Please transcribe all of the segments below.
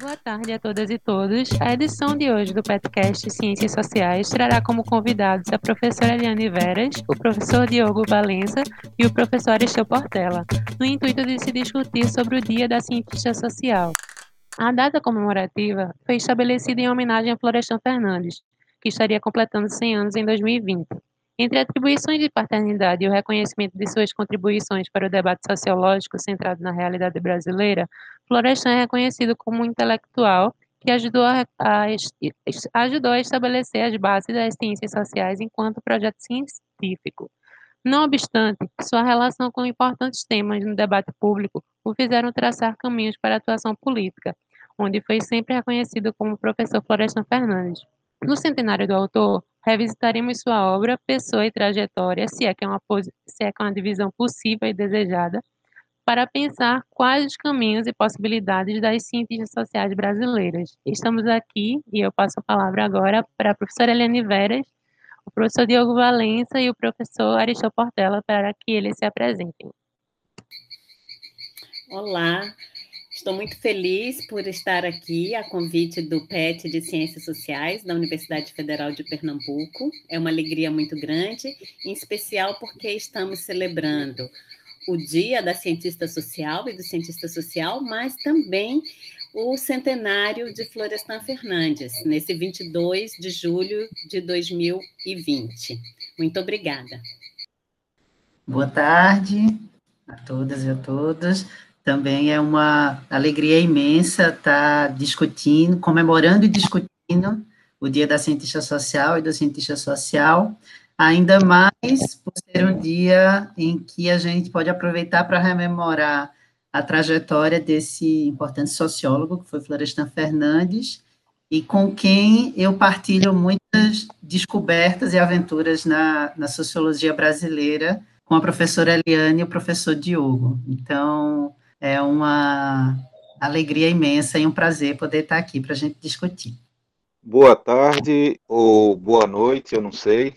Boa tarde a todas e todos. A edição de hoje do podcast Ciências Sociais trará como convidados a professora Eliane Veras, o professor Diogo Valença e o professor Aristeu Portela, no intuito de se discutir sobre o Dia da Cientista Social. A data comemorativa foi estabelecida em homenagem a Florestan Fernandes, que estaria completando 100 anos em 2020. Entre atribuições de paternidade e o reconhecimento de suas contribuições para o debate sociológico centrado na realidade brasileira, Florestan é reconhecido como um intelectual que ajudou a, a, ajudou a estabelecer as bases das ciências sociais enquanto projeto científico. Não obstante, sua relação com importantes temas no debate público o fizeram traçar caminhos para a atuação política, onde foi sempre reconhecido como professor Florestan Fernandes. No centenário do autor, revisitaremos sua obra, pessoa e trajetória, se é que é uma, se é que é uma divisão possível e desejada, para pensar quais os caminhos e possibilidades das ciências sociais brasileiras. Estamos aqui, e eu passo a palavra agora para a professora Eliane Veras, o professor Diogo Valença e o professor Aristóteles Portela, para que eles se apresentem. Olá, Estou muito feliz por estar aqui a convite do PET de Ciências Sociais da Universidade Federal de Pernambuco. É uma alegria muito grande, em especial porque estamos celebrando o Dia da Cientista Social e do Cientista Social, mas também o centenário de Florestan Fernandes, nesse 22 de julho de 2020. Muito obrigada. Boa tarde a todas e a todos. Também é uma alegria imensa estar discutindo, comemorando e discutindo o Dia da Cientista Social e do Cientista Social, ainda mais por ser um dia em que a gente pode aproveitar para rememorar a trajetória desse importante sociólogo, que foi Florestan Fernandes, e com quem eu partilho muitas descobertas e aventuras na, na sociologia brasileira, com a professora Eliane e o professor Diogo. Então, é uma alegria imensa e um prazer poder estar aqui para a gente discutir. Boa tarde ou boa noite, eu não sei.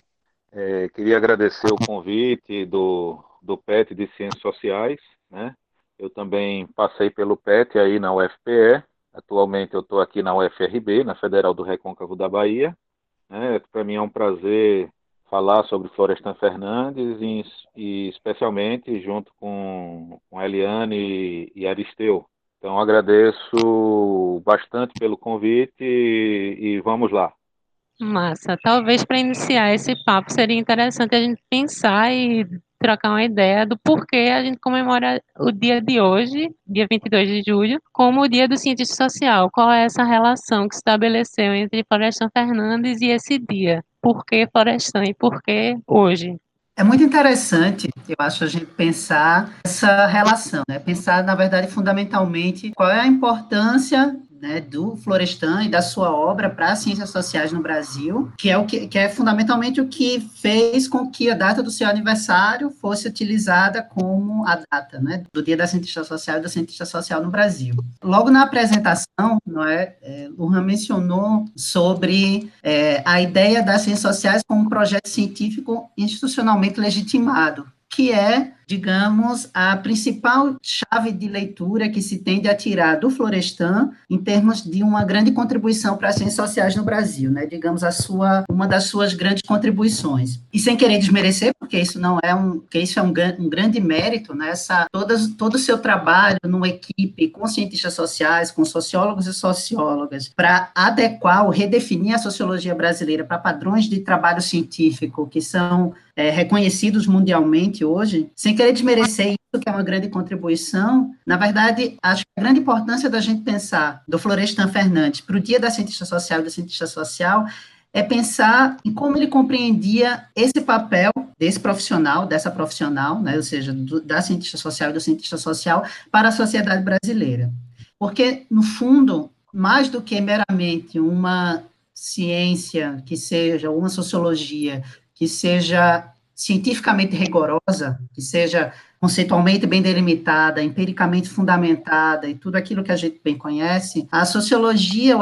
É, queria agradecer o convite do, do PET de Ciências Sociais. Né? Eu também passei pelo PET aí na UFPE. Atualmente eu estou aqui na UFRB, na Federal do Recôncavo da Bahia. Né? Para mim é um prazer falar sobre Florestan Fernandes e, e especialmente junto com, com Eliane e, e Aristeu. Então agradeço bastante pelo convite e, e vamos lá. Massa. Talvez para iniciar esse papo seria interessante a gente pensar e trocar uma ideia do porquê a gente comemora o dia de hoje, dia 22 de julho, como o dia do cientista social. Qual é essa relação que se estabeleceu entre Florestan Fernandes e esse dia? Por que Florestan e por que hoje? É muito interessante, eu acho, a gente pensar essa relação, né? Pensar, na verdade, fundamentalmente, qual é a importância né, do Florestan e da sua obra para as ciências sociais no Brasil, que é o que, que, é fundamentalmente o que fez com que a data do seu aniversário fosse utilizada como a data, né, do Dia da Cientista Social e da Cientista Social no Brasil. Logo na apresentação, não é, é Lujan mencionou sobre é, a ideia das ciências sociais como um projeto científico institucionalmente legitimado, que é digamos, a principal chave de leitura que se tende a tirar do Florestan em termos de uma grande contribuição para as ciências sociais no Brasil, né? Digamos a sua uma das suas grandes contribuições. E sem querer desmerecer, porque isso não é um, que isso é um, um grande mérito, né? Essa todas, todo o seu trabalho numa equipe com cientistas sociais, com sociólogos e sociólogas, para adequar ou redefinir a sociologia brasileira para padrões de trabalho científico que são é, reconhecidos mundialmente hoje, sem querer desmerecer isso, que é uma grande contribuição, na verdade, acho que a grande importância da gente pensar do Florestan Fernandes para o Dia da Cientista Social e da Cientista Social é pensar em como ele compreendia esse papel desse profissional, dessa profissional, né, ou seja, do, da cientista social e do cientista social para a sociedade brasileira. Porque, no fundo, mais do que meramente uma ciência que seja, uma sociologia que seja cientificamente rigorosa, que seja conceitualmente bem delimitada, empiricamente fundamentada e tudo aquilo que a gente bem conhece, a sociologia ou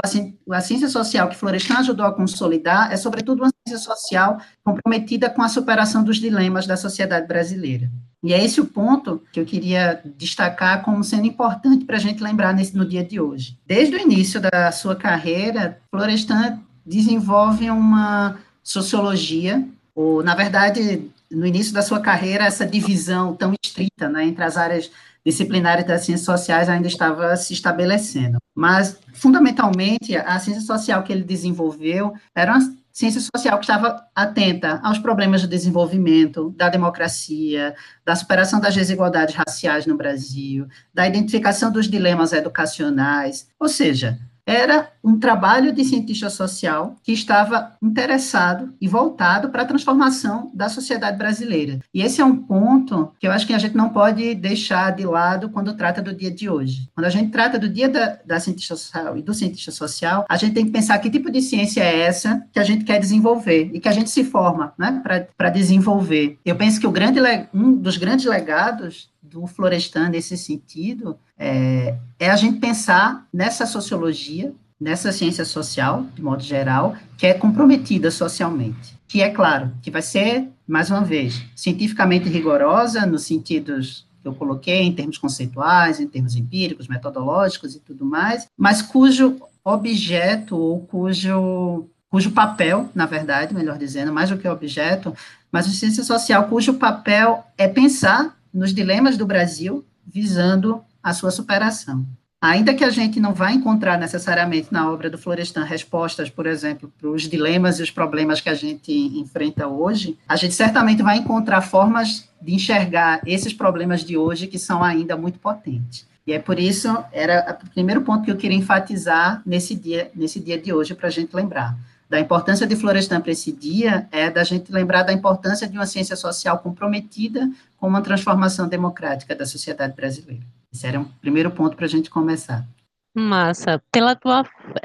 a, ciência social que Florestan ajudou a consolidar é, sobretudo, uma ciência social comprometida com a superação dos dilemas da sociedade brasileira. E é esse o ponto que eu queria destacar como sendo importante para a gente lembrar nesse, no dia de hoje. Desde o início da sua carreira, Florestan desenvolve uma sociologia, ou, na verdade, no início da sua carreira, essa divisão tão estrita né, entre as áreas disciplinares das ciências sociais ainda estava se estabelecendo. Mas, fundamentalmente, a ciência social que ele desenvolveu era uma ciência social que estava atenta aos problemas do desenvolvimento, da democracia, da superação das desigualdades raciais no Brasil, da identificação dos dilemas educacionais, ou seja, era um trabalho de cientista social que estava interessado e voltado para a transformação da sociedade brasileira. E esse é um ponto que eu acho que a gente não pode deixar de lado quando trata do dia de hoje. Quando a gente trata do dia da, da cientista social e do cientista social, a gente tem que pensar que tipo de ciência é essa que a gente quer desenvolver e que a gente se forma né, para desenvolver. Eu penso que grande, um dos grandes legados do Florestan nesse sentido é, é a gente pensar nessa sociologia, nessa ciência social, de modo geral, que é comprometida socialmente. Que é claro, que vai ser, mais uma vez, cientificamente rigorosa, nos sentidos que eu coloquei, em termos conceituais, em termos empíricos, metodológicos e tudo mais, mas cujo objeto ou cujo, cujo papel, na verdade, melhor dizendo, mais do que objeto, mas a ciência social cujo papel é pensar nos dilemas do Brasil, visando a sua superação. Ainda que a gente não vá encontrar necessariamente na obra do Florestan respostas, por exemplo, para os dilemas e os problemas que a gente enfrenta hoje, a gente certamente vai encontrar formas de enxergar esses problemas de hoje que são ainda muito potentes. E é por isso, era o primeiro ponto que eu queria enfatizar nesse dia, nesse dia de hoje, para a gente lembrar da importância de Florestan para esse dia é da gente lembrar da importância de uma ciência social comprometida com uma transformação democrática da sociedade brasileira. Esse era um primeiro ponto para a gente começar. Massa. Pela tua,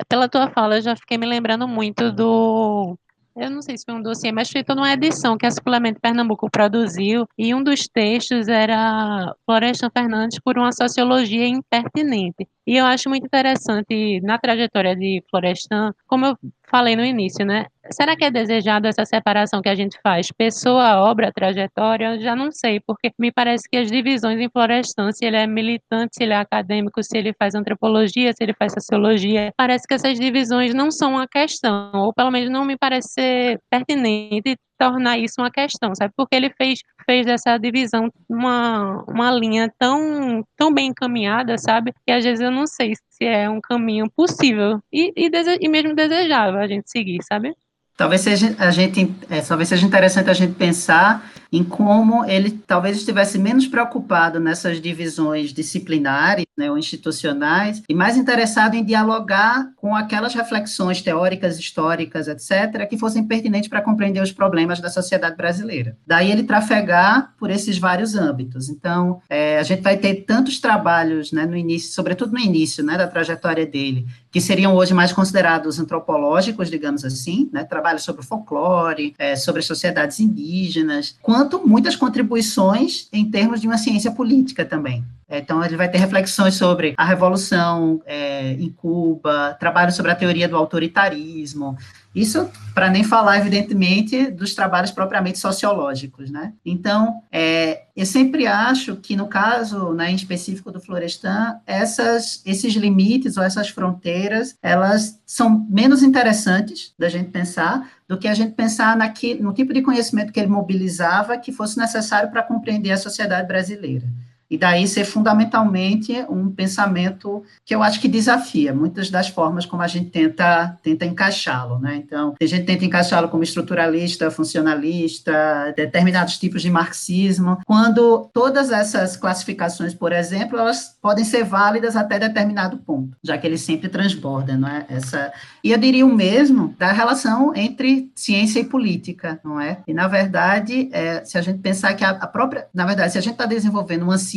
pela tua fala, eu já fiquei me lembrando muito do eu não sei se foi um dossiê, mas foi toda uma edição que a Suplemento Pernambuco produziu, e um dos textos era Florestan Fernandes por uma sociologia impertinente. E eu acho muito interessante na trajetória de Florestan, como eu falei no início, né? Será que é desejado essa separação que a gente faz? Pessoa, obra, trajetória? Já não sei, porque me parece que as divisões em Florestan, se ele é militante, se ele é acadêmico, se ele faz antropologia, se ele faz sociologia, parece que essas divisões não são uma questão, ou pelo menos não me parece ser pertinente tornar isso uma questão, sabe? Porque ele fez, fez dessa divisão uma, uma linha tão, tão bem encaminhada, sabe? Que às vezes eu não sei se é um caminho possível e, e, dese, e mesmo desejável a gente seguir, sabe? Talvez seja a gente, é, talvez seja interessante a gente pensar em como ele talvez estivesse menos preocupado nessas divisões disciplinares né, ou institucionais e mais interessado em dialogar com aquelas reflexões teóricas, históricas, etc., que fossem pertinentes para compreender os problemas da sociedade brasileira. Daí ele trafegar por esses vários âmbitos. Então, é, a gente vai ter tantos trabalhos né, no início, sobretudo no início né, da trajetória dele, que seriam hoje mais considerados antropológicos, digamos assim, né, trabalhos sobre folclore, é, sobre as sociedades indígenas, quanto muitas contribuições em termos de uma ciência política também. Então, ele vai ter reflexões sobre a revolução é, em Cuba, trabalho sobre a teoria do autoritarismo, isso para nem falar, evidentemente, dos trabalhos propriamente sociológicos, né? Então, é, eu sempre acho que, no caso, né, em específico do Florestan, essas, esses limites ou essas fronteiras, elas são menos interessantes da gente pensar do que a gente pensar naqui, no tipo de conhecimento que ele mobilizava que fosse necessário para compreender a sociedade brasileira. E daí ser fundamentalmente um pensamento que eu acho que desafia muitas das formas como a gente tenta, tenta encaixá-lo. Né? Então, a gente tenta encaixá-lo como estruturalista, funcionalista, determinados tipos de marxismo, quando todas essas classificações, por exemplo, elas podem ser válidas até determinado ponto, já que ele sempre transborda, não é? Essa e eu diria o mesmo da relação entre ciência e política, não é? E na verdade, é, se a gente pensar que a, a própria, na verdade, se a gente está desenvolvendo uma ciência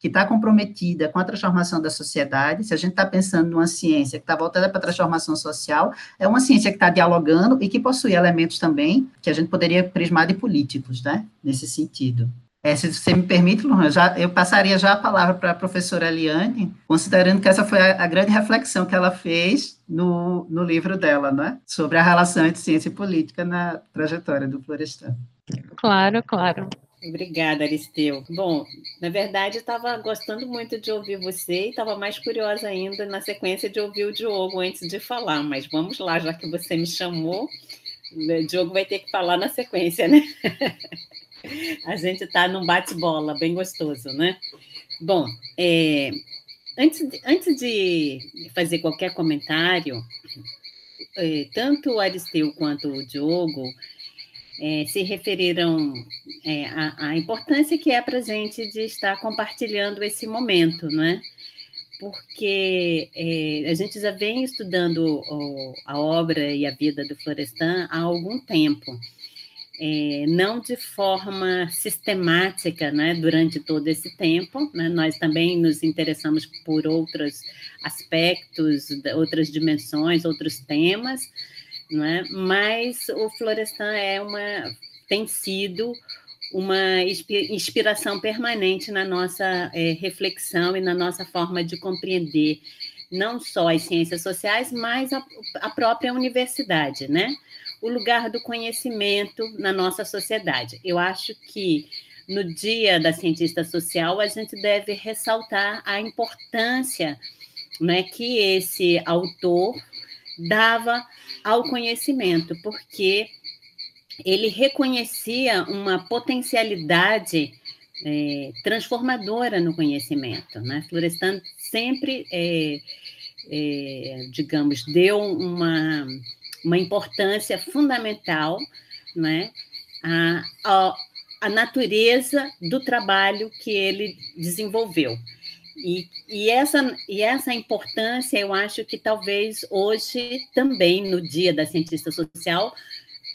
que está comprometida com a transformação da sociedade, se a gente está pensando numa ciência que está voltada para a transformação social, é uma ciência que está dialogando e que possui elementos também que a gente poderia prismar de políticos, né? Nesse sentido. É, se você me permite, Luan, já, eu passaria já a palavra para a professora Eliane, considerando que essa foi a, a, grande reflexão que ela fez no, no livro dela, né? sobre a relação entre ciência e política na trajetória do Florestan. Claro, claro. Obrigada, Aristeu. Bom, na verdade, estava gostando muito de ouvir você e estava mais curiosa ainda na sequência de ouvir o Diogo antes de falar, mas vamos lá, já que você me chamou, o Diogo vai ter que falar na sequência, né? A gente está num bate-bola bem gostoso, né? Bom, é, antes, de, antes de fazer qualquer comentário, é, tanto o Aristeu quanto o Diogo é, se referiram é, à, importância que é para a gente de estar compartilhando esse momento, né? Porque é, a gente já vem estudando o, a obra e a vida do Florestan há algum tempo é, não de forma sistemática, né, durante todo esse tempo. Né, nós também nos interessamos por outros aspectos, outras dimensões, outros temas, né, mas o Florestan é uma, tem sido uma inspiração permanente na nossa é, reflexão e na nossa forma de compreender não só as ciências sociais, mas a, a própria universidade, né? o lugar do conhecimento na nossa sociedade. Eu acho que no Dia da Cientista Social a gente deve ressaltar a importância né, que esse autor dava ao conhecimento, porque ele reconhecia uma potencialidade é, transformadora no conhecimento. Né? Florestan sempre, é, é, digamos, deu uma uma importância fundamental né, a, a natureza do trabalho que ele desenvolveu. E, e, essa, e essa importância, eu acho que talvez hoje, também no Dia da Cientista Social,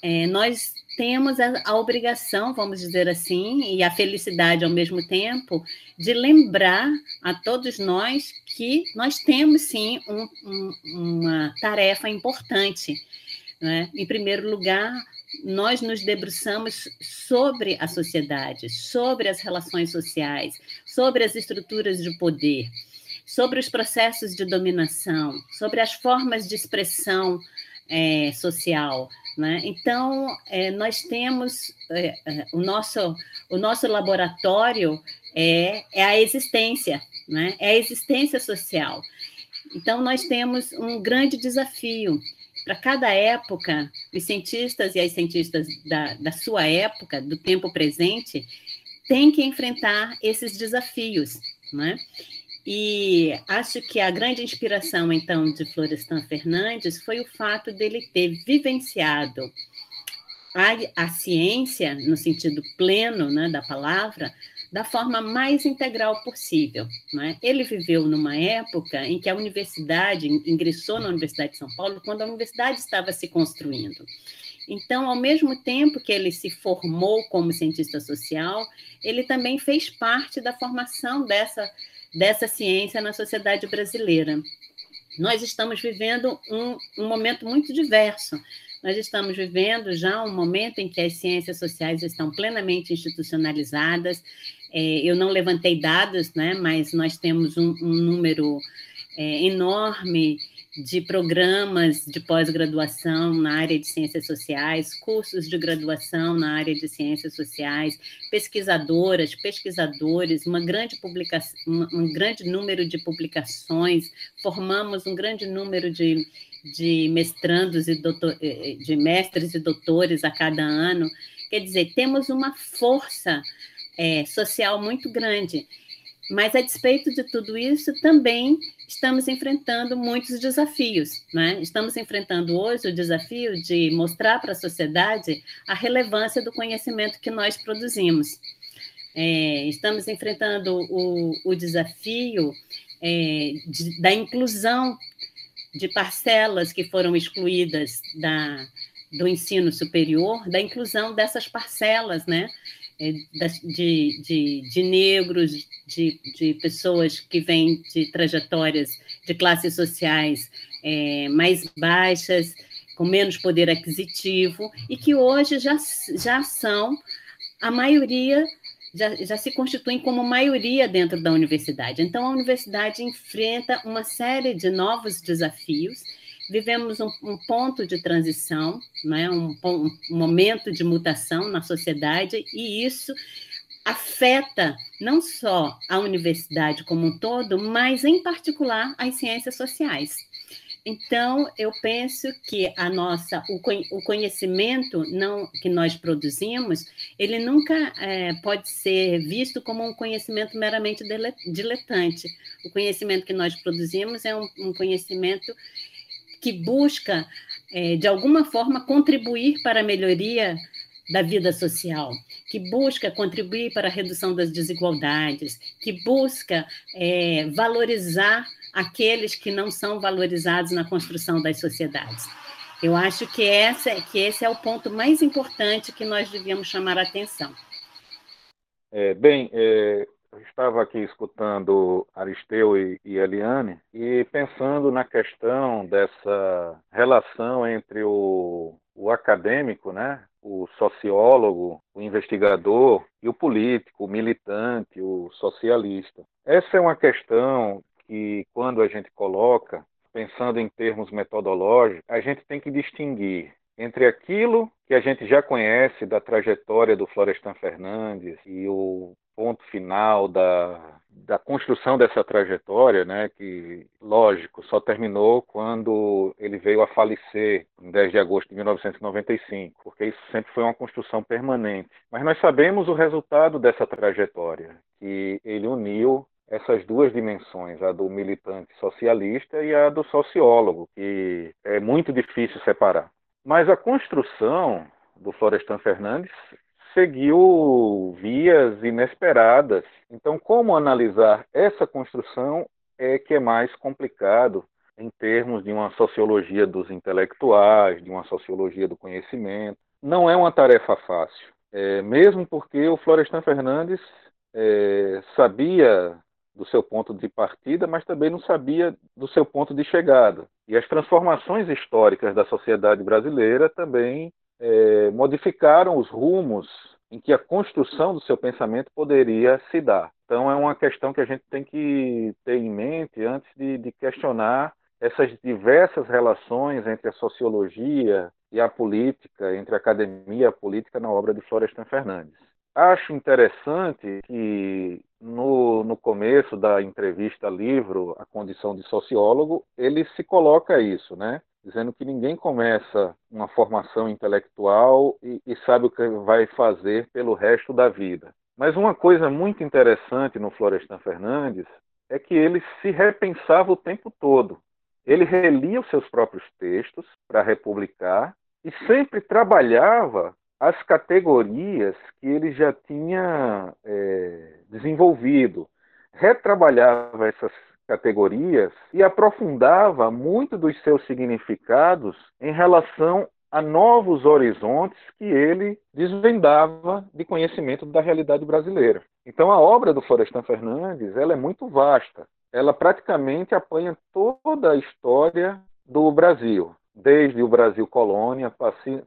é, nós temos a, a, obrigação, vamos dizer assim, e a felicidade ao mesmo tempo, de lembrar a todos nós que nós temos sim um, um, uma tarefa importante né? Em primeiro lugar, nós nos debruçamos sobre a sociedade, sobre as relações sociais, sobre as estruturas de poder, sobre os processos de dominação, sobre as formas de expressão é, social. Né? Então, é, nós temos é, é o, nosso, o nosso laboratório é, é a existência, né? é a existência social. Então, nós temos um grande desafio para cada época, os cientistas e as cientistas da, da sua época, do tempo presente, têm que enfrentar esses desafios, né? E acho que a grande inspiração, então, de Florestan Fernandes foi o fato dele ter vivenciado a, a ciência, no sentido pleno né, da palavra, da forma mais integral possível. Né? Ele viveu numa época em que a universidade, ingressou na Universidade de São Paulo, quando a universidade estava se construindo. Então, ao mesmo tempo que ele se formou como cientista social, ele também fez parte da formação dessa, dessa ciência na sociedade brasileira. Nós estamos vivendo um, um momento muito diverso. Nós estamos vivendo já um momento em que as ciências sociais estão plenamente institucionalizadas, é, eu não levantei dados, né, mas nós temos um, um número é, enorme de programas de pós-graduação na área de ciências sociais, cursos de graduação na área de ciências sociais, pesquisadoras, pesquisadores, uma grande um grande número de publicações, formamos um grande número de, de mestrandos e doutor, eh, de mestres e doutores a cada ano. Quer dizer, temos uma força é, social muito grande. Mas, a despeito de tudo isso, também estamos enfrentando muitos desafios. Né? Estamos enfrentando hoje o desafio de mostrar para a sociedade a relevância do conhecimento que nós produzimos. É, estamos enfrentando o, o desafio é, de, da inclusão de parcelas que foram excluídas da, do ensino superior, da inclusão dessas parcelas, né? É, de, de, de negros, de, de pessoas que vêm de trajetórias de classes sociais é, mais baixas, com menos poder aquisitivo, e que hoje já, já são a maioria, já, já se constituem como maioria dentro da universidade. Então, a universidade enfrenta uma série de novos desafios vivemos um, um ponto de transição, né? um, um, momento de mutação na sociedade, e isso afeta não só a universidade como um todo, mas em particular as ciências sociais. Então, eu penso que a nossa, o conhecimento não, que nós produzimos, ele nunca é, pode ser visto como um conhecimento meramente diletante. O conhecimento que nós produzimos é um, um conhecimento que busca, é, de alguma forma, contribuir para a melhoria da vida social, que busca contribuir para a redução das desigualdades, que busca é, valorizar aqueles que não são valorizados na construção das sociedades. Eu acho que, essa, que esse é o ponto mais importante que nós devíamos chamar a atenção. É, bem, é, eu estava aqui escutando Aristeu e, e Eliane e pensando na questão dessa relação entre o, o acadêmico, né, o sociólogo, o investigador e o político, o militante, o socialista. Essa é uma questão que quando a gente coloca, pensando em termos metodológicos, a gente tem que distinguir entre aquilo que a gente já conhece da trajetória do Florestan Fernandes e o ponto final da, da construção dessa trajetória, né, que, lógico, só terminou quando ele veio a falecer em 10 de agosto de 1995, porque isso sempre foi uma construção permanente. Mas nós sabemos o resultado dessa trajetória, que ele uniu essas duas dimensões, a do militante socialista e a do sociólogo, que é muito difícil separar. Mas a construção do Florestan Fernandes seguiu vias inesperadas. Então, como analisar essa construção é que é mais complicado em termos de uma sociologia dos intelectuais, de uma sociologia do conhecimento. Não é uma tarefa fácil, é, mesmo porque o Florestan Fernandes é, sabia do seu ponto de partida, mas também não sabia do seu ponto de chegada. E as transformações históricas da sociedade brasileira também é, modificaram os rumos em que a construção do seu pensamento poderia se dar. Então, é uma questão que a gente tem que ter em mente antes de, de questionar essas diversas relações entre a sociologia e a política, entre a academia e a política na obra de Florestan Fernandes. Acho interessante que no, no começo da entrevista livro A Condição de Sociólogo, ele se coloca isso, né? Dizendo que ninguém começa uma formação intelectual e, e sabe o que vai fazer pelo resto da vida. Mas uma coisa muito interessante no Florestan Fernandes é que ele se repensava o tempo todo. Ele relia os seus próprios textos para republicar e sempre trabalhava as categorias que ele já tinha é, desenvolvido, retrabalhava essas categorias e aprofundava muito dos seus significados em relação a novos horizontes que ele desvendava de conhecimento da realidade brasileira. Então a obra do Florestan Fernandes ela é muito vasta. Ela praticamente apanha toda a história do Brasil, desde o Brasil colônia,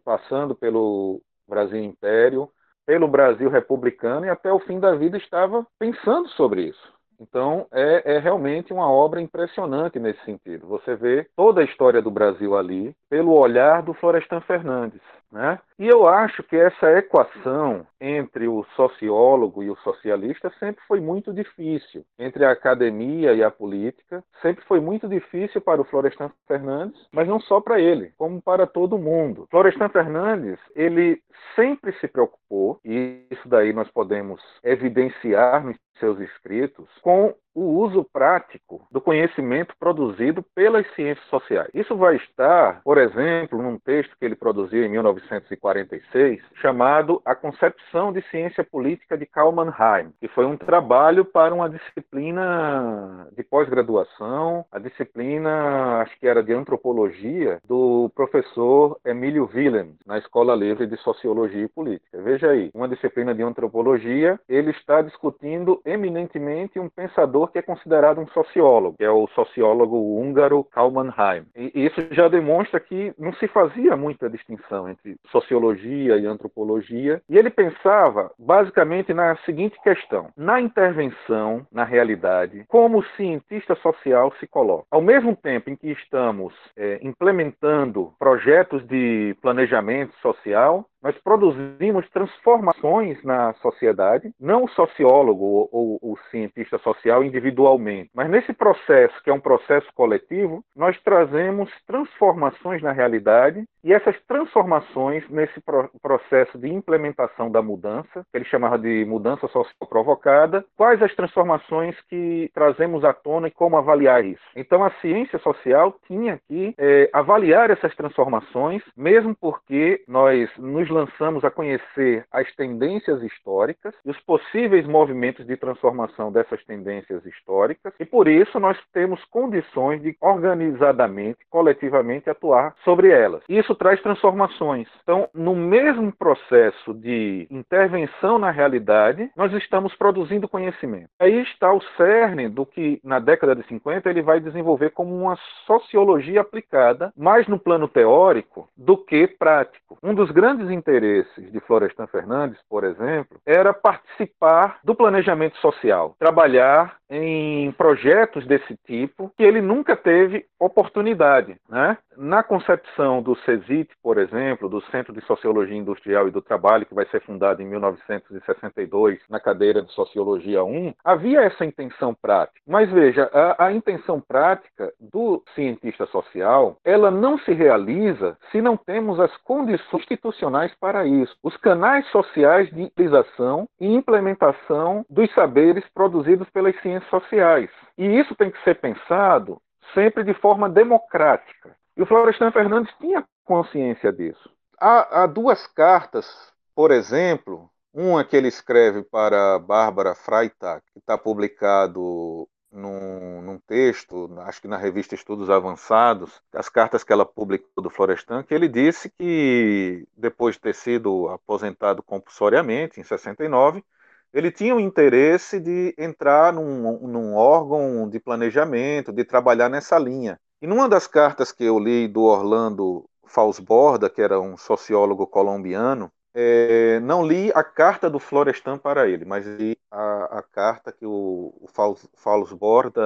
passando pelo Brasil Império, pelo Brasil republicano e até o fim da vida estava pensando sobre isso. Então, é, é, realmente uma obra impressionante nesse sentido. Você vê toda a história do Brasil ali pelo olhar do Florestan Fernandes. Né? E eu acho que essa equação entre o sociólogo e o socialista sempre foi muito difícil. Entre a academia e a política, sempre foi muito difícil para o Florestan Fernandes, mas não só para ele, como para todo mundo. Florestan Fernandes, ele sempre se preocupou, e isso daí nós podemos evidenciar nos seus escritos, com o uso prático do conhecimento produzido pelas ciências sociais. Isso vai estar, por exemplo, num texto que ele produziu em 1946, chamado A Concepção de Ciência Política de Karl Mannheim, que foi um trabalho para uma disciplina de pós-graduação, a disciplina, acho que era de antropologia, do professor Emílio Willem, na Escola Livre de Sociologia e Política. Veja aí, uma disciplina de antropologia, ele está discutindo eminentemente um pensador que é considerado um sociólogo, que é o sociólogo húngaro Karl Mannheim. E isso já demonstra que não se fazia muita distinção entre sociologia e antropologia. E ele pensava basicamente na seguinte questão: na intervenção, na realidade, como o cientista social se coloca. Ao mesmo tempo em que estamos é, implementando projetos de planejamento social, nós produzimos transformações na sociedade, não o sociólogo ou, ou o cientista social individualmente, mas nesse processo, que é um processo coletivo, nós trazemos transformações na realidade e essas transformações nesse pro processo de implementação da mudança, que ele chamava de mudança social provocada, quais as transformações que trazemos à tona e como avaliar isso. Então a ciência social tinha que é, avaliar essas transformações, mesmo porque nós nos lançamos a conhecer as tendências históricas e os possíveis movimentos de transformação dessas tendências históricas, e por isso nós temos condições de organizadamente, coletivamente atuar sobre elas. Isso traz transformações. Então, no mesmo processo de intervenção na realidade, nós estamos produzindo conhecimento. Aí está o cerne do que na década de 50 ele vai desenvolver como uma sociologia aplicada, mais no plano teórico do que prático. Um dos grandes interesses de Florestan Fernandes, por exemplo, era participar do planejamento social, trabalhar em projetos desse tipo que ele nunca teve oportunidade. Né? Na concepção do CESIT, por exemplo, do Centro de Sociologia Industrial e do Trabalho, que vai ser fundado em 1962 na cadeira de Sociologia 1, havia essa intenção prática. Mas veja, a, a intenção prática do cientista social, ela não se realiza se não temos as condições institucionais para isso. Os canais sociais de utilização e implementação dos saberes produzidos pelas ciências sociais. E isso tem que ser pensado sempre de forma democrática. E o Florestan Fernandes tinha consciência disso. Há, há duas cartas, por exemplo, uma que ele escreve para Bárbara Freitag, que está publicado num, num, texto, acho que na revista Estudos Avançados, as cartas que ela publicou do Florestan, que ele disse que depois de ter sido aposentado compulsoriamente, em 69, ele tinha o interesse de entrar num, num, órgão de planejamento, de trabalhar nessa linha. E numa das cartas que eu li do Orlando Falsborda, que era um sociólogo colombiano, é, não li a carta do Florestan para ele, mas li a, a carta que o, o Falsborda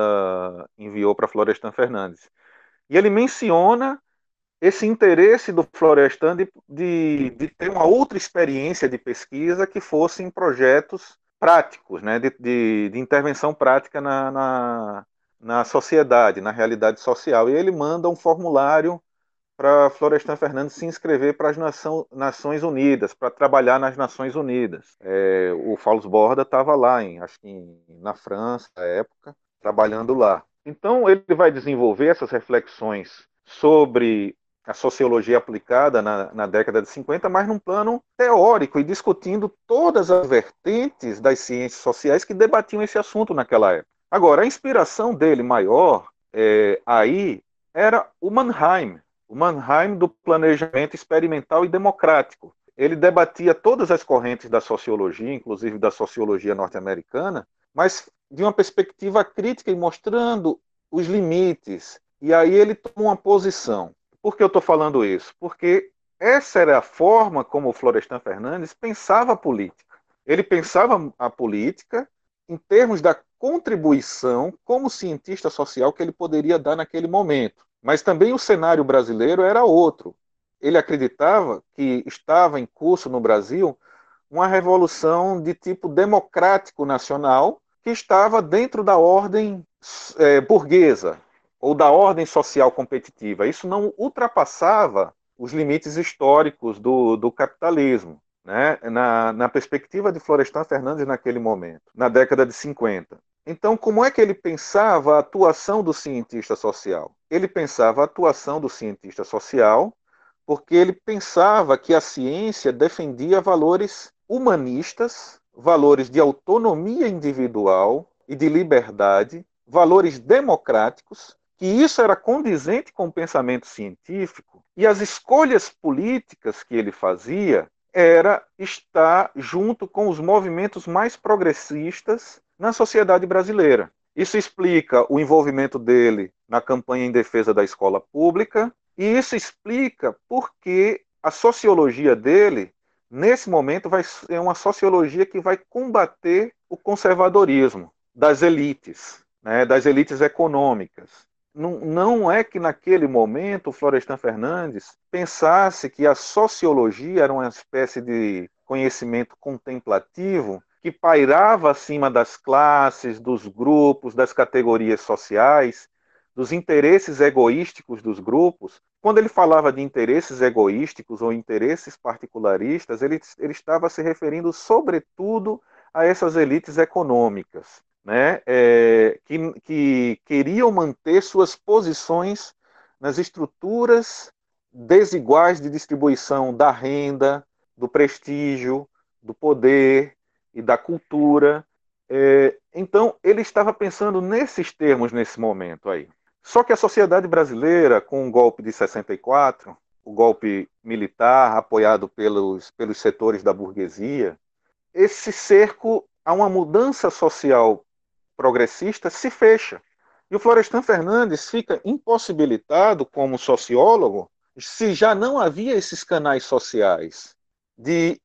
enviou para Florestan Fernandes. E ele menciona esse interesse do Florestan de, de, de, ter uma outra experiência de pesquisa que fosse em projetos práticos, né, de, de, de intervenção prática na, na, na, sociedade, na realidade social. E ele manda um formulário para Florestan Fernandes se inscrever para as Nações Unidas, para trabalhar nas Nações Unidas. É, o Fausto Borda estava lá, em, acho que em, na França, na época, trabalhando lá. Então ele vai desenvolver essas reflexões sobre a sociologia aplicada na, na, década de 50, mas num plano teórico e discutindo todas as vertentes das ciências sociais que debatiam esse assunto naquela época. Agora, a inspiração dele maior é, aí era o Mannheim, o Mannheim do planejamento experimental e democrático. Ele debatia todas as correntes da sociologia, inclusive da sociologia norte-americana, mas de uma perspectiva crítica e mostrando os limites. E aí ele toma uma posição por que eu estou falando isso? Porque essa era a forma como o Florestan Fernandes pensava a política. Ele pensava a política em termos da contribuição como cientista social que ele poderia dar naquele momento. Mas também o cenário brasileiro era outro. Ele acreditava que estava em curso no Brasil uma revolução de tipo democrático nacional que estava dentro da ordem é, burguesa, ou da ordem social competitiva. Isso não ultrapassava os limites históricos do, do capitalismo. Né? Na, na perspectiva de Florestan Fernandes naquele momento, na década de 50. Então, como é que ele pensava a atuação do cientista social? Ele pensava a atuação do cientista social porque ele pensava que a ciência defendia valores humanistas, valores de autonomia individual e de liberdade, valores democráticos que isso era condizente com o pensamento científico e as escolhas políticas que ele fazia era estar junto com os movimentos mais progressistas na sociedade brasileira. Isso explica o envolvimento dele na campanha em defesa da escola pública e isso explica por que a sociologia dele nesse momento vai ser uma sociologia que vai combater o conservadorismo das elites, né, das elites econômicas. não, não é que naquele momento o Florestan Fernandes pensasse que a sociologia era uma espécie de conhecimento contemplativo que pairava acima das classes, dos grupos, das categorias sociais, dos interesses egoísticos dos grupos. Quando ele falava de interesses egoísticos ou interesses particularistas, ele, ele estava se referindo, sobretudo, a essas elites econômicas, né, é, que, que queriam manter suas posições nas estruturas desiguais de distribuição da renda, do prestígio, do poder e da cultura. É, então, ele estava pensando nesses termos nesse momento aí. Só que a sociedade brasileira, com o golpe de 64, o golpe militar apoiado pelos, pelos setores da burguesia, esse cerco a uma mudança social progressista se fecha. E o Florestan Fernandes fica impossibilitado como sociólogo se já não havia esses canais sociais de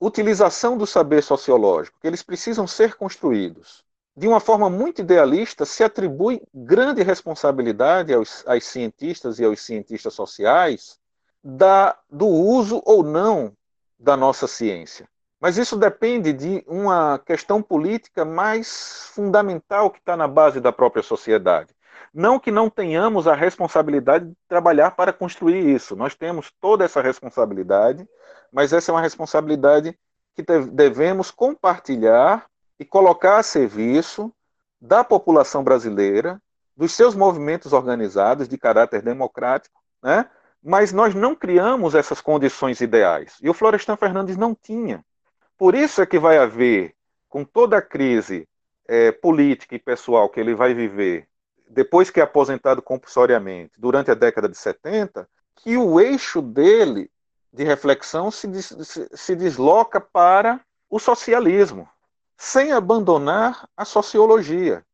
utilização do saber sociológico, que eles precisam ser construídos. De uma forma muito idealista, se atribui grande responsabilidade aos, aos cientistas e aos cientistas sociais da, do uso ou não da nossa ciência. Mas isso depende de uma questão política mais fundamental que está na base da própria sociedade. Não que não tenhamos a responsabilidade de trabalhar para construir isso, nós temos toda essa responsabilidade, mas essa é uma responsabilidade que devemos compartilhar e colocar a serviço da população brasileira, dos seus movimentos organizados de caráter democrático, né? mas nós não criamos essas condições ideais. E o Florestan Fernandes não tinha. Por isso é que vai haver, com toda a crise é, política e pessoal que ele vai viver, depois que é aposentado compulsoriamente, durante a década de 70, que o eixo dele de reflexão se, se, se desloca para o socialismo, sem abandonar a sociologia.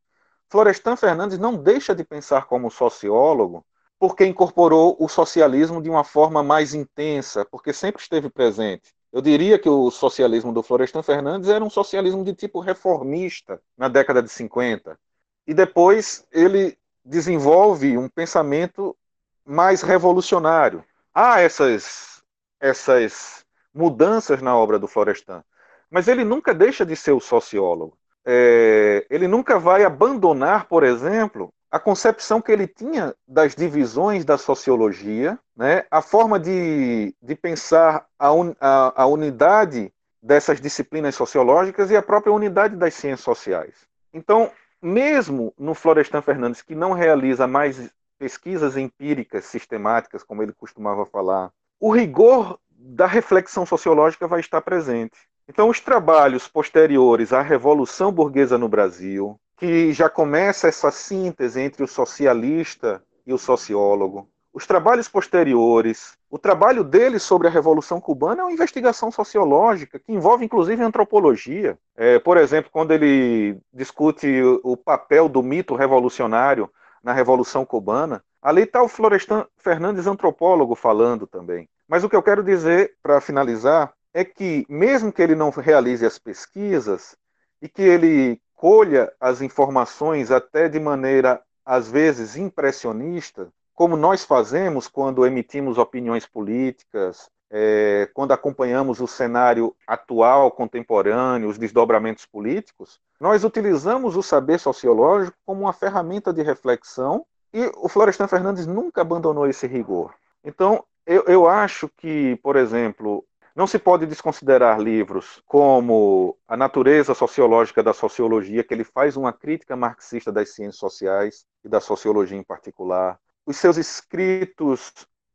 Florestan Fernandes não deixa de pensar como sociólogo porque incorporou o socialismo de uma forma mais intensa, porque sempre esteve presente. Eu diria que o socialismo do Florestan Fernandes era um socialismo de tipo reformista na década de 50. E depois ele desenvolve um pensamento mais revolucionário. Há essas, essas mudanças na obra do Florestan, mas ele nunca deixa de ser o sociólogo. É, ele nunca vai abandonar, por exemplo, a concepção que ele tinha das divisões da sociologia, né, a forma de, de pensar a, un, a, a unidade dessas disciplinas sociológicas e a própria unidade das ciências sociais. Então, mesmo no Florestan Fernandes, que não realiza mais pesquisas empíricas sistemáticas, como ele costumava falar, o rigor da reflexão sociológica vai estar presente. Então, os trabalhos posteriores à Revolução Burguesa no Brasil, que já começa essa síntese entre o socialista e o sociólogo. Os trabalhos posteriores, o trabalho dele sobre a Revolução Cubana é uma investigação sociológica que envolve inclusive antropologia. É, por exemplo, quando ele discute o papel do mito revolucionário na Revolução Cubana, ali está o Florestan Fernandes, antropólogo, falando também. Mas o que eu quero dizer, para finalizar, é que, mesmo que ele não realize as pesquisas e que ele colha as informações até de maneira, às vezes, impressionista, como nós fazemos quando emitimos opiniões políticas, é, quando acompanhamos o cenário atual, contemporâneo, os desdobramentos políticos, nós utilizamos o saber sociológico como uma ferramenta de reflexão e o Florestan Fernandes nunca abandonou esse rigor. Então, eu, eu acho que, por exemplo, não se pode desconsiderar livros como A Natureza Sociológica da Sociologia, que ele faz uma crítica marxista das ciências sociais e da sociologia em particular. Os seus escritos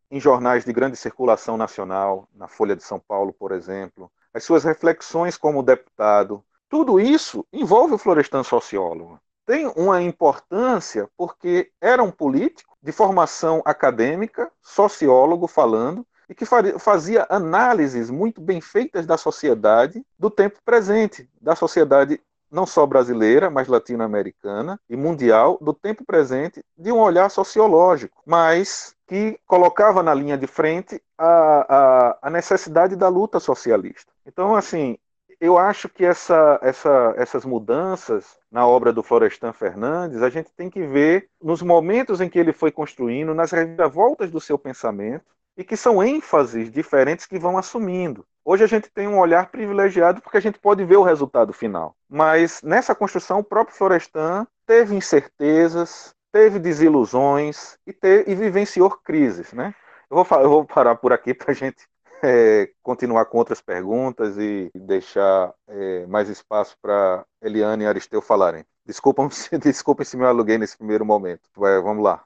em jornais de grande circulação nacional, na Folha de São Paulo, por exemplo, as suas reflexões como deputado, tudo isso envolve o Florestan sociólogo. Tem uma importância porque era um político de formação acadêmica, sociólogo falando, e que fazia análises muito bem feitas da sociedade do tempo presente, da sociedade não só brasileira, mas latino-americana e mundial, do tempo presente, de um olhar sociológico, mas que colocava na linha de frente a, a, a necessidade da luta socialista. Então, assim, eu acho que essa, essa, essas mudanças na obra do Florestan Fernandes, a gente tem que ver nos momentos em que ele foi construindo, nas reviravoltas do seu pensamento, e que são ênfases diferentes que vão assumindo. Hoje a gente tem um olhar privilegiado porque a gente pode ver o resultado final. Mas nessa construção, o próprio Florestan teve incertezas, teve desilusões e, e vivenciou crises. Né? Eu, vou, eu vou parar por aqui para a gente é, continuar com outras perguntas e deixar é, mais espaço para Eliane e Aristeu falarem. Desculpem, desculpem se me aluguei nesse primeiro momento. Vai, vamos lá.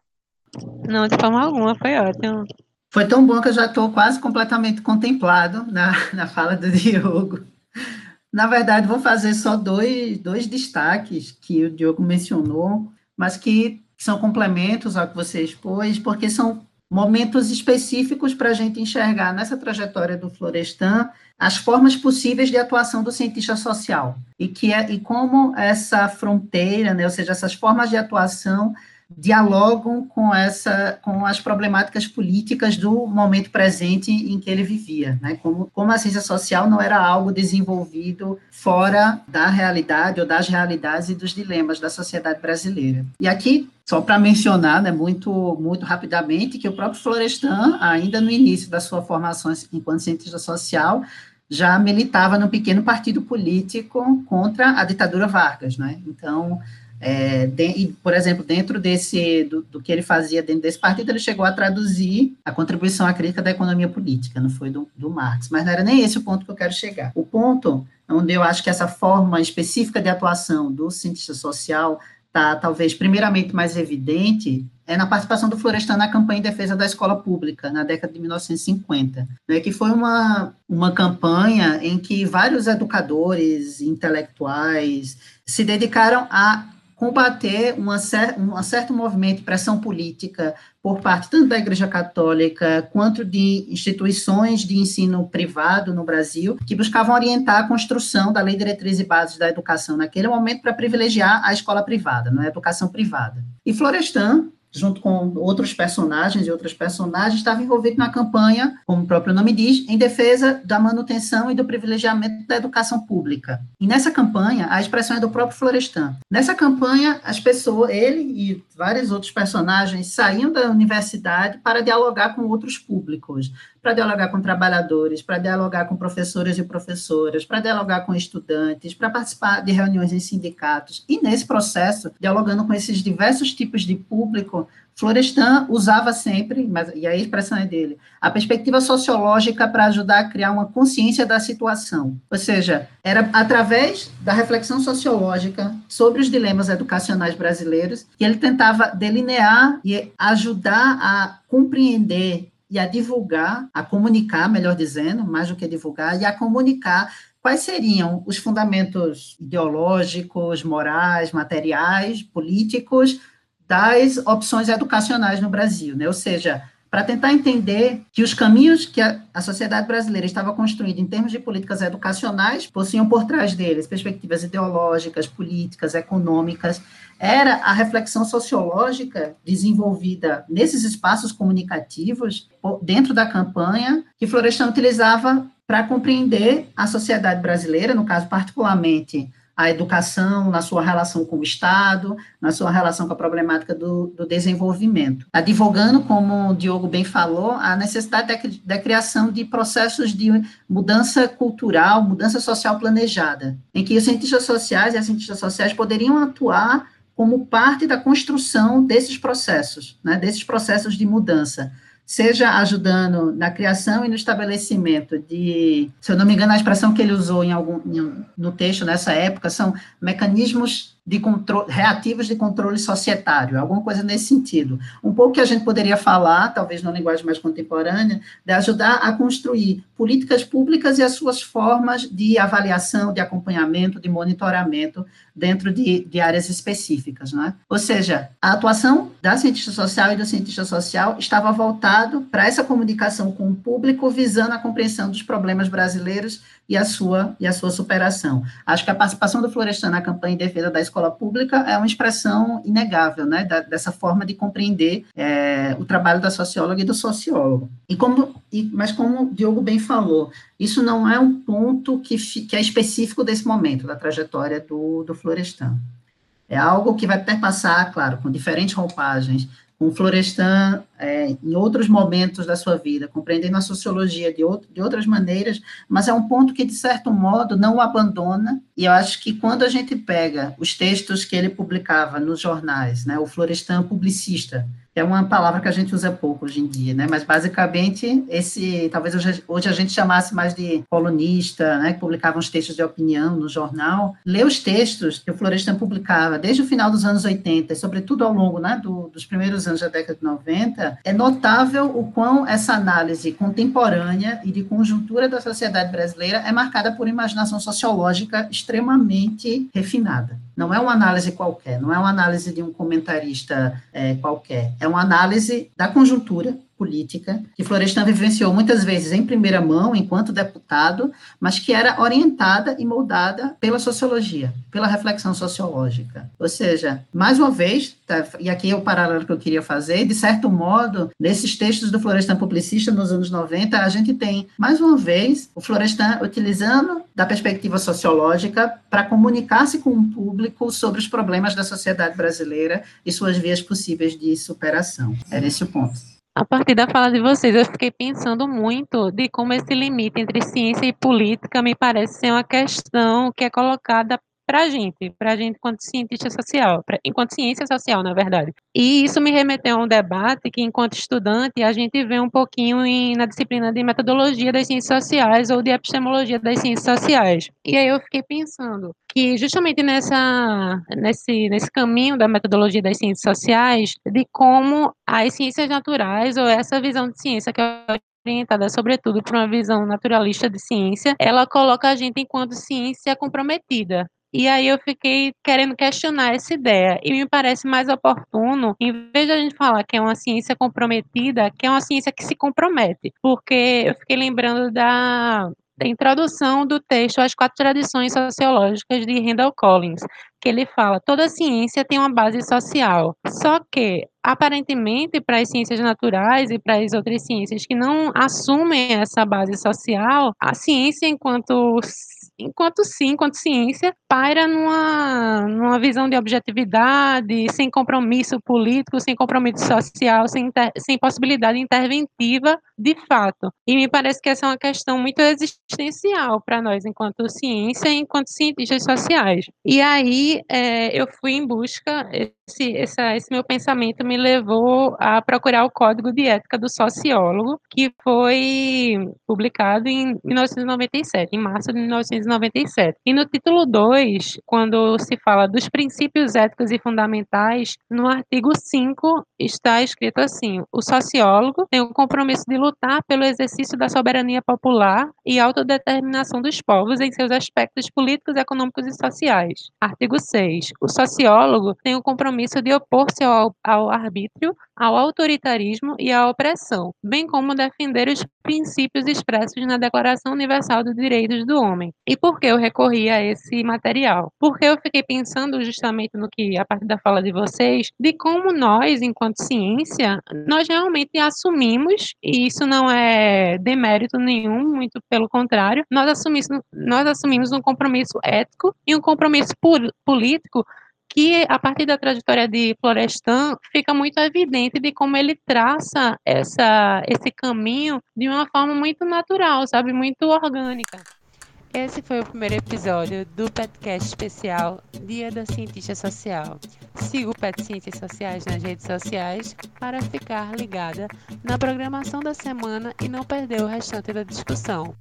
Não, de forma alguma, foi ótimo. Foi tão bom que eu já estou quase completamente contemplado na, na fala do Diogo. Na verdade, vou fazer só dois, dois destaques que o Diogo mencionou, mas que são complementos ao que você expôs, porque são momentos específicos para a gente enxergar nessa trajetória do Florestan as formas possíveis de atuação do cientista social. E que é, e como essa fronteira, né, ou seja, essas formas de atuação dialogam com essa com as problemáticas políticas do momento presente em que ele vivia, né? Como, como a ciência social não era algo desenvolvido fora da realidade ou das realidades e dos dilemas da sociedade brasileira. E aqui só para mencionar, né, muito muito rapidamente, que o próprio Florestan, ainda no início da sua formação enquanto cientista social, já militava no pequeno partido político contra a ditadura Vargas, né? Então, é, de, por exemplo, dentro desse, do, do, que ele fazia dentro desse partido, ele chegou a traduzir a contribuição à crítica da economia política, não foi do, do Marx, mas não era nem esse o ponto que eu quero chegar. O ponto onde eu acho que essa forma específica de atuação do cientista social está, talvez, primeiramente mais evidente, é na participação do Florestan na campanha em defesa da escola pública, na década de 1950, né, que foi uma, uma campanha em que vários educadores, intelectuais, se dedicaram a combater uma cer um certo movimento de pressão política por parte tanto da Igreja Católica quanto de instituições de ensino privado no Brasil, que buscavam orientar a construção da Lei Diretriz e Bases da Educação naquele momento para privilegiar a escola privada, não é? a educação privada. E Florestan junto com outros personagens e outras personagens, estava envolvido na campanha, como o próprio nome diz, em defesa da manutenção e do privilegiamento da educação pública. E nessa campanha, a expressão é do próprio Florestan. Nessa campanha, as pessoas, ele e vários outros personagens saíam da universidade para dialogar com outros públicos, para dialogar com trabalhadores, para dialogar com professores e professoras, para dialogar com estudantes, para participar de reuniões em sindicatos. E nesse processo, dialogando com esses diversos tipos de público, Florestan usava sempre, mas, e a expressão é dele, a perspectiva sociológica para ajudar a criar uma consciência da situação. Ou seja, era através da reflexão sociológica sobre os dilemas educacionais brasileiros que ele tentava delinear e ajudar a compreender e a divulgar, a comunicar, melhor dizendo, mais do que divulgar, e a comunicar quais seriam os fundamentos ideológicos, morais, materiais, políticos das opções educacionais no Brasil, né? Ou seja, para tentar entender que os caminhos que a, a, sociedade brasileira estava construindo em termos de políticas educacionais possuíam por trás deles perspectivas ideológicas, políticas, econômicas, era a reflexão sociológica desenvolvida nesses espaços comunicativos dentro da campanha que Florestan utilizava para compreender a sociedade brasileira, no caso particularmente a educação na sua relação com o Estado, na sua relação com a problemática do, do desenvolvimento. Advogando, como o Diogo bem falou, a necessidade da, criação de processos de mudança cultural, mudança social planejada, em que os cientistas sociais e as cientistas sociais poderiam atuar como parte da construção desses processos, né, desses processos de mudança seja ajudando na criação e no estabelecimento de, se eu não me engano, a expressão que ele usou em algum no texto nessa época são mecanismos de controle, reativos de controle societário, alguma coisa nesse sentido. Um pouco que a gente poderia falar, talvez na linguagem mais contemporânea, de ajudar a construir políticas públicas e as suas formas de avaliação, de acompanhamento, de monitoramento dentro de, de áreas específicas, né? Ou seja, a atuação da cientista social e do cientista social estava voltado para essa comunicação com o público, visando a compreensão dos problemas brasileiros e a sua e a sua superação. Acho que a participação do Florestan na campanha em defesa da escola pública é uma expressão inegável, né, da, dessa forma de compreender é, o trabalho da socióloga e do sociólogo. E como, e, mas como o Diogo bem falou, isso não é um ponto que, que é específico desse momento, da trajetória do, do Florestan. É algo que vai perpassar, claro, com diferentes roupagens, com Florestan é, em outros momentos da sua vida, compreendendo a sociologia de, outro, de outras maneiras, mas é um ponto que, de certo modo, não o abandona, e eu acho que quando a gente pega os textos que ele publicava nos jornais, né, o Florestan publicista, é uma palavra que a gente usa pouco hoje em dia, né? Mas basicamente esse, talvez hoje, a gente chamasse mais de colunista, né? Que publicava uns textos de opinião no jornal. Ler os textos que o Florestan publicava desde o final dos anos 80, e sobretudo ao longo, né? Do, dos primeiros anos da década de 90, é notável o quão essa análise contemporânea e de conjuntura da sociedade brasileira é marcada por imaginação sociológica extremamente refinada. Não é uma análise qualquer, não é uma análise de um comentarista é, qualquer, é uma análise da conjuntura política, que Florestan vivenciou muitas vezes em primeira mão, enquanto deputado, mas que era orientada e moldada pela sociologia, pela reflexão sociológica. Ou seja, mais uma vez, tá, e aqui é o paralelo que eu queria fazer, de certo modo, nesses textos do Florestan publicista nos anos 90, a gente tem, mais uma vez, o Florestan utilizando da perspectiva sociológica para comunicar-se com o público sobre os problemas da sociedade brasileira e suas vias possíveis de superação. Era esse o ponto. A partir da fala de vocês, eu fiquei pensando muito de como esse limite entre ciência e política me parece ser uma questão que é colocada para a gente, para a gente enquanto cientista social, pra, enquanto ciência social, na verdade. E isso me remeteu a um debate que, enquanto estudante, a gente vê um pouquinho em, na disciplina de metodologia das ciências sociais ou de epistemologia das ciências sociais. E aí eu fiquei pensando que justamente nessa, nesse, nesse caminho da metodologia das ciências sociais, de como as ciências naturais ou essa visão de ciência que é orientada sobretudo por uma visão naturalista de ciência, ela coloca a gente enquanto ciência comprometida, e aí eu fiquei querendo questionar essa ideia. E me parece mais oportuno, em vez de a gente falar que é uma ciência comprometida, que é uma ciência que se compromete. Porque eu fiquei lembrando da, da introdução do texto As Quatro Tradições Sociológicas de Randall Collins, que ele fala: toda ciência tem uma base social. Só que, aparentemente, para as ciências naturais e para as outras ciências que não assumem essa base social, a ciência, enquanto enquanto sim, enquanto ciência, paira numa, numa visão de objetividade, sem compromisso político, sem compromisso social, sem, inter, sem possibilidade interventiva de fato. E me parece que essa é uma questão muito existencial para nós, enquanto ciência e enquanto cientistas sociais. E aí é, eu fui em busca, esse, esse meu pensamento me levou a procurar o Código de Ética do Sociólogo, que foi publicado em 1997, em março de 1997. E no título 2, quando se fala dos princípios éticos e fundamentais, no artigo 5 está escrito assim: o sociólogo tem o compromisso de lutar pelo exercício da soberania popular e autodeterminação dos povos em seus aspectos políticos, econômicos e sociais. Artigo 6. O sociólogo tem o compromisso de opor-se ao, ao arbítrio, ao autoritarismo e à opressão, bem como defender os princípios expressos na Declaração Universal dos Direitos do Homem. E por que eu recorri a esse material? Porque eu fiquei pensando justamente no que, a partir da fala de vocês, de como nós, enquanto ciência, nós realmente assumimos, e isso não é demérito nenhum, muito pelo contrário, nós assumimos, nós assumimos um compromisso ético e um compromisso político que a partir da trajetória de Florestan fica muito evidente de como ele traça essa, esse caminho de uma forma muito natural, sabe, muito orgânica. Esse foi o primeiro episódio do podcast especial Dia da Cientista Social. Siga o Pet Ciências Sociais nas redes sociais para ficar ligada na programação da semana e não perder o restante da discussão.